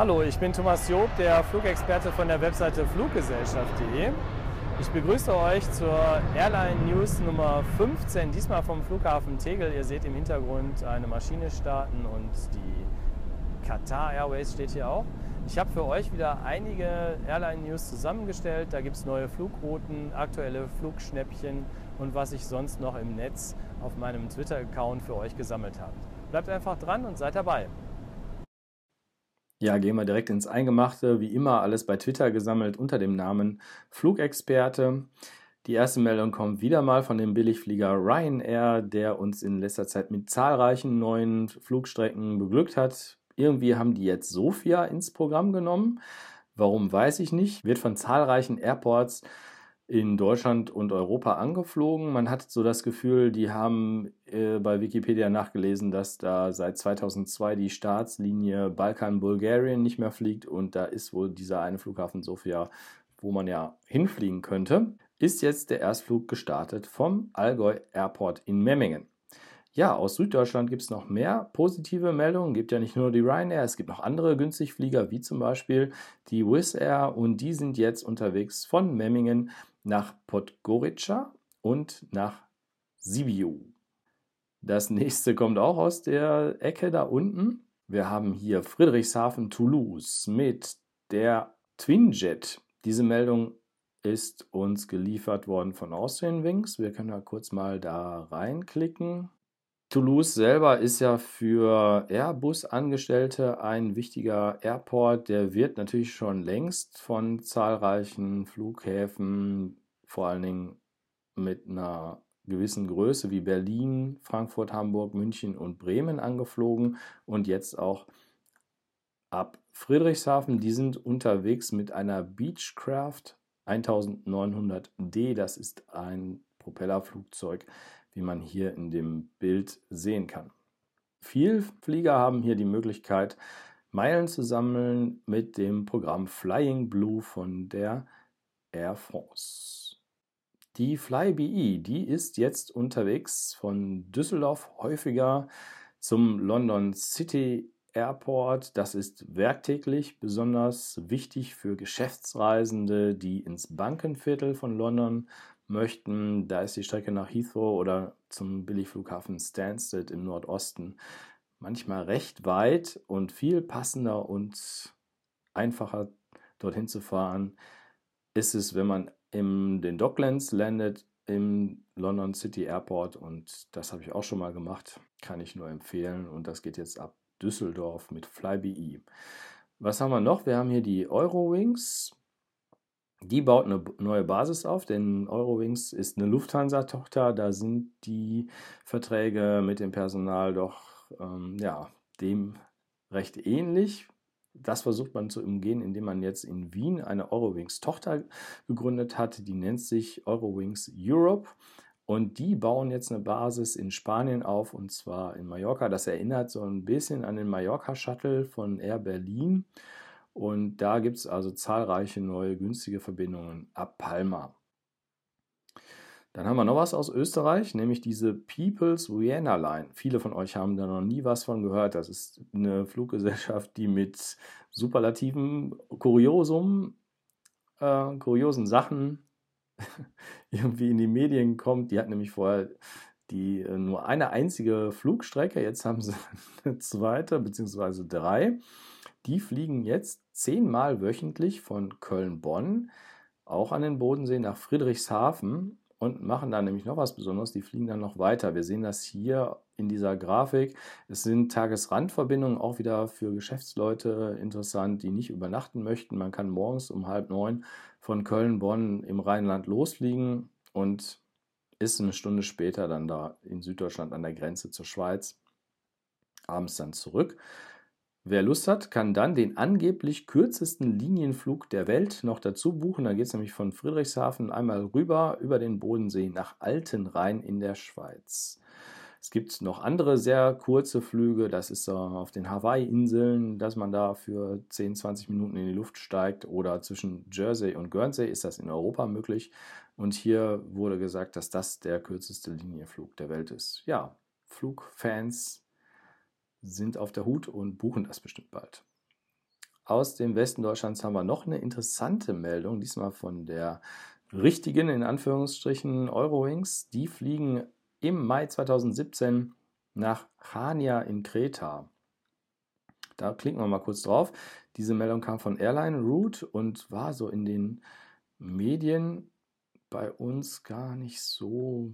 Hallo, ich bin Thomas Job, der Flugexperte von der Webseite fluggesellschaft.de. Ich begrüße euch zur Airline News Nummer 15, diesmal vom Flughafen Tegel. Ihr seht im Hintergrund eine Maschine starten und die Qatar Airways steht hier auch. Ich habe für euch wieder einige Airline News zusammengestellt. Da gibt es neue Flugrouten, aktuelle Flugschnäppchen und was ich sonst noch im Netz auf meinem Twitter-Account für euch gesammelt habe. Bleibt einfach dran und seid dabei. Ja, gehen wir direkt ins Eingemachte. Wie immer alles bei Twitter gesammelt unter dem Namen Flugexperte. Die erste Meldung kommt wieder mal von dem Billigflieger Ryanair, der uns in letzter Zeit mit zahlreichen neuen Flugstrecken beglückt hat. Irgendwie haben die jetzt Sofia ins Programm genommen. Warum weiß ich nicht. Wird von zahlreichen Airports in Deutschland und Europa angeflogen. Man hat so das Gefühl, die haben äh, bei Wikipedia nachgelesen, dass da seit 2002 die Staatslinie Balkan-Bulgarien nicht mehr fliegt und da ist wohl dieser eine Flughafen Sofia, wo man ja hinfliegen könnte. Ist jetzt der Erstflug gestartet vom Allgäu Airport in Memmingen. Ja, aus Süddeutschland gibt es noch mehr positive Meldungen. Es gibt ja nicht nur die Ryanair, es gibt noch andere Günstigflieger, wie zum Beispiel die Wizz Air und die sind jetzt unterwegs von Memmingen nach Podgorica und nach Sibiu. Das nächste kommt auch aus der Ecke da unten. Wir haben hier Friedrichshafen Toulouse mit der Twinjet. Diese Meldung ist uns geliefert worden von Austrian Wings. Wir können da kurz mal da reinklicken. Toulouse selber ist ja für Airbus-Angestellte ein wichtiger Airport. Der wird natürlich schon längst von zahlreichen Flughäfen, vor allen Dingen mit einer gewissen Größe wie Berlin, Frankfurt, Hamburg, München und Bremen angeflogen und jetzt auch ab Friedrichshafen. Die sind unterwegs mit einer Beechcraft 1900D. Das ist ein Propellerflugzeug wie man hier in dem Bild sehen kann. Viel Flieger haben hier die Möglichkeit, Meilen zu sammeln mit dem Programm Flying Blue von der Air France. Die FlyBe, die ist jetzt unterwegs von Düsseldorf häufiger zum London City Airport. Das ist werktäglich besonders wichtig für Geschäftsreisende, die ins Bankenviertel von London möchten, da ist die Strecke nach Heathrow oder zum Billigflughafen Stansted im Nordosten manchmal recht weit und viel passender und einfacher dorthin zu fahren ist es, wenn man in den Docklands landet im London City Airport und das habe ich auch schon mal gemacht, kann ich nur empfehlen und das geht jetzt ab Düsseldorf mit Flybe. Was haben wir noch? Wir haben hier die Eurowings. Die baut eine neue Basis auf, denn Eurowings ist eine Lufthansa-Tochter. Da sind die Verträge mit dem Personal doch ähm, ja, dem recht ähnlich. Das versucht man zu umgehen, indem man jetzt in Wien eine Eurowings-Tochter gegründet hat. Die nennt sich Eurowings Europe. Und die bauen jetzt eine Basis in Spanien auf, und zwar in Mallorca. Das erinnert so ein bisschen an den Mallorca-Shuttle von Air Berlin. Und da gibt es also zahlreiche neue günstige Verbindungen ab Palma. Dann haben wir noch was aus Österreich, nämlich diese People's Vienna Line. Viele von euch haben da noch nie was von gehört. Das ist eine Fluggesellschaft, die mit superlativen Kuriosum, äh, kuriosen Sachen irgendwie in die Medien kommt. Die hat nämlich vorher die äh, nur eine einzige Flugstrecke. Jetzt haben sie eine zweite beziehungsweise drei. Die fliegen jetzt zehnmal wöchentlich von Köln-Bonn auch an den Bodensee nach Friedrichshafen und machen da nämlich noch was Besonderes. Die fliegen dann noch weiter. Wir sehen das hier in dieser Grafik. Es sind Tagesrandverbindungen auch wieder für Geschäftsleute interessant, die nicht übernachten möchten. Man kann morgens um halb neun von Köln-Bonn im Rheinland losfliegen und ist eine Stunde später dann da in Süddeutschland an der Grenze zur Schweiz. Abends dann zurück. Wer Lust hat, kann dann den angeblich kürzesten Linienflug der Welt noch dazu buchen. Da geht es nämlich von Friedrichshafen einmal rüber über den Bodensee nach Altenrhein in der Schweiz. Es gibt noch andere sehr kurze Flüge. Das ist auf den Hawaii-Inseln, dass man da für 10, 20 Minuten in die Luft steigt. Oder zwischen Jersey und Guernsey ist das in Europa möglich. Und hier wurde gesagt, dass das der kürzeste Linienflug der Welt ist. Ja, Flugfans sind auf der Hut und buchen das bestimmt bald. aus dem Westen Deutschlands haben wir noch eine interessante Meldung, diesmal von der richtigen, in Anführungsstrichen, Eurowings. Die fliegen im Mai 2017 nach Chania in Kreta. Da klicken wir mal kurz drauf. Diese Meldung kam von Airline Route und war so in den Medien bei uns gar nicht so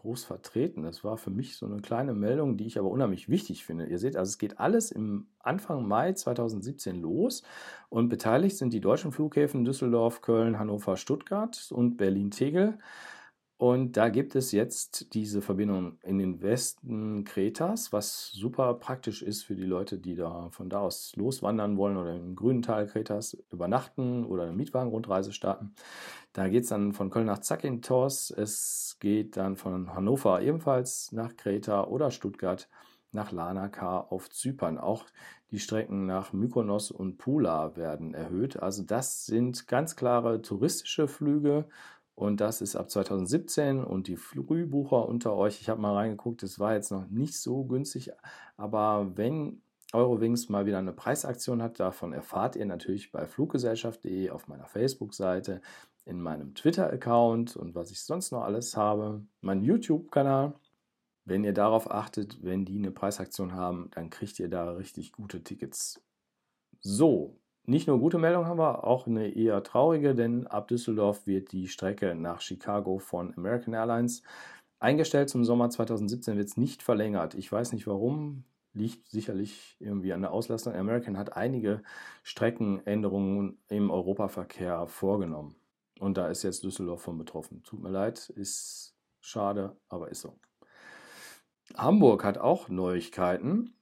groß vertreten. Das war für mich so eine kleine Meldung, die ich aber unheimlich wichtig finde. Ihr seht, also es geht alles im Anfang Mai 2017 los und beteiligt sind die deutschen Flughäfen Düsseldorf, Köln, Hannover, Stuttgart und Berlin-Tegel. Und da gibt es jetzt diese Verbindung in den Westen Kretas, was super praktisch ist für die Leute, die da von da aus loswandern wollen oder im grünen Teil Kretas übernachten oder eine Mietwagenrundreise starten. Da geht es dann von Köln nach Zakynthos, es geht dann von Hannover ebenfalls nach Kreta oder Stuttgart nach Lanaka auf Zypern. Auch die Strecken nach Mykonos und Pula werden erhöht. Also das sind ganz klare touristische Flüge und das ist ab 2017 und die Frühbucher unter euch, ich habe mal reingeguckt, es war jetzt noch nicht so günstig, aber wenn Eurowings mal wieder eine Preisaktion hat, davon erfahrt ihr natürlich bei fluggesellschaft.de auf meiner Facebook-Seite, in meinem Twitter-Account und was ich sonst noch alles habe, mein YouTube-Kanal. Wenn ihr darauf achtet, wenn die eine Preisaktion haben, dann kriegt ihr da richtig gute Tickets. So, nicht nur gute Meldung haben wir, auch eine eher traurige, denn ab Düsseldorf wird die Strecke nach Chicago von American Airlines eingestellt. Zum Sommer 2017 wird es nicht verlängert. Ich weiß nicht warum, liegt sicherlich irgendwie an der Auslastung. American hat einige Streckenänderungen im Europaverkehr vorgenommen. Und da ist jetzt Düsseldorf von betroffen. Tut mir leid, ist schade, aber ist so. Hamburg hat auch Neuigkeiten.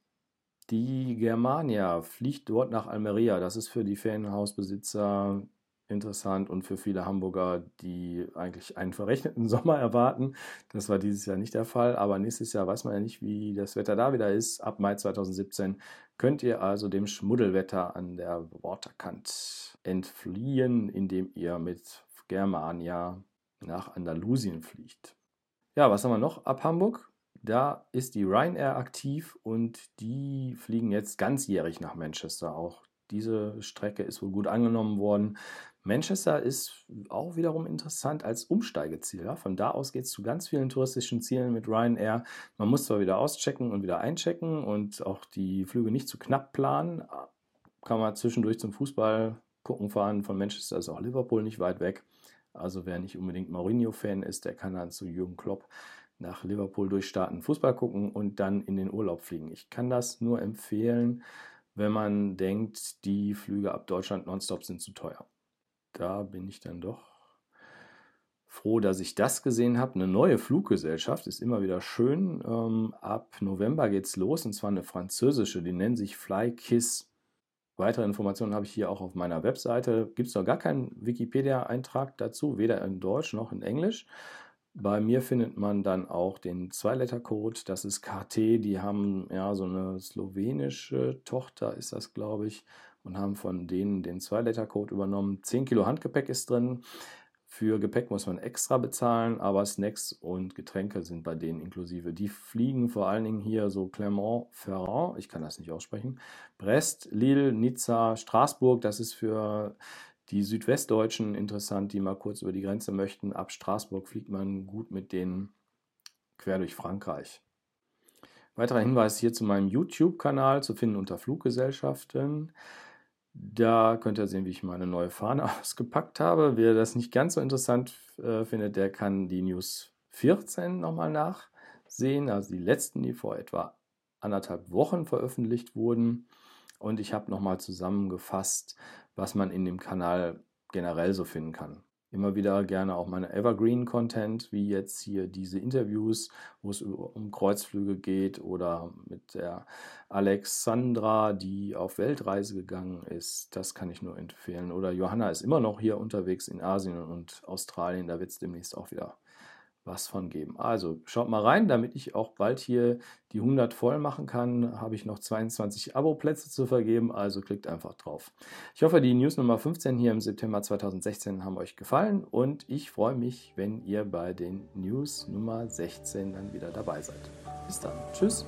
Die Germania fliegt dort nach Almeria. Das ist für die Ferienhausbesitzer interessant und für viele Hamburger, die eigentlich einen verrechneten Sommer erwarten. Das war dieses Jahr nicht der Fall, aber nächstes Jahr weiß man ja nicht, wie das Wetter da wieder ist. Ab Mai 2017 könnt ihr also dem Schmuddelwetter an der Waterkant entfliehen, indem ihr mit Germania nach Andalusien fliegt. Ja, was haben wir noch ab Hamburg? Da ist die Ryanair aktiv und die fliegen jetzt ganzjährig nach Manchester. Auch diese Strecke ist wohl gut angenommen worden. Manchester ist auch wiederum interessant als Umsteigeziel. Ja. Von da aus geht es zu ganz vielen touristischen Zielen mit Ryanair. Man muss zwar wieder auschecken und wieder einchecken und auch die Flüge nicht zu knapp planen. Kann man zwischendurch zum Fußball gucken fahren. Von Manchester ist auch Liverpool nicht weit weg. Also wer nicht unbedingt Mourinho-Fan ist, der kann dann zu Jürgen Klopp nach Liverpool durchstarten, Fußball gucken und dann in den Urlaub fliegen. Ich kann das nur empfehlen, wenn man denkt, die Flüge ab Deutschland nonstop sind zu teuer. Da bin ich dann doch froh, dass ich das gesehen habe. Eine neue Fluggesellschaft ist immer wieder schön. Ähm, ab November geht es los und zwar eine französische, die nennt sich FlyKiss. Weitere Informationen habe ich hier auch auf meiner Webseite. Gibt es noch gar keinen Wikipedia-Eintrag dazu, weder in Deutsch noch in Englisch. Bei mir findet man dann auch den Zwei-Letter-Code, das ist KT, die haben ja so eine slowenische Tochter, ist das glaube ich, und haben von denen den Zwei-Letter-Code übernommen. 10 Kilo Handgepäck ist drin. Für Gepäck muss man extra bezahlen, aber Snacks und Getränke sind bei denen inklusive. Die fliegen vor allen Dingen hier so Clermont-Ferrand, ich kann das nicht aussprechen, Brest, Lille, Nizza, Straßburg, das ist für die Südwestdeutschen interessant, die mal kurz über die Grenze möchten. Ab Straßburg fliegt man gut mit denen quer durch Frankreich. Weiterer Hinweis hier zu meinem YouTube-Kanal zu finden unter Fluggesellschaften. Da könnt ihr sehen, wie ich meine neue Fahne ausgepackt habe. Wer das nicht ganz so interessant äh, findet, der kann die News 14 nochmal nachsehen. Also die letzten, die vor etwa anderthalb Wochen veröffentlicht wurden. Und ich habe nochmal zusammengefasst, was man in dem Kanal generell so finden kann. Immer wieder gerne auch meine Evergreen-Content, wie jetzt hier diese Interviews, wo es um Kreuzflüge geht oder mit der Alexandra, die auf Weltreise gegangen ist. Das kann ich nur empfehlen. Oder Johanna ist immer noch hier unterwegs in Asien und Australien. Da wird es demnächst auch wieder was von geben. Also schaut mal rein, damit ich auch bald hier die 100 voll machen kann, habe ich noch 22 Abo-Plätze zu vergeben, also klickt einfach drauf. Ich hoffe, die News Nummer 15 hier im September 2016 haben euch gefallen und ich freue mich, wenn ihr bei den News Nummer 16 dann wieder dabei seid. Bis dann. Tschüss.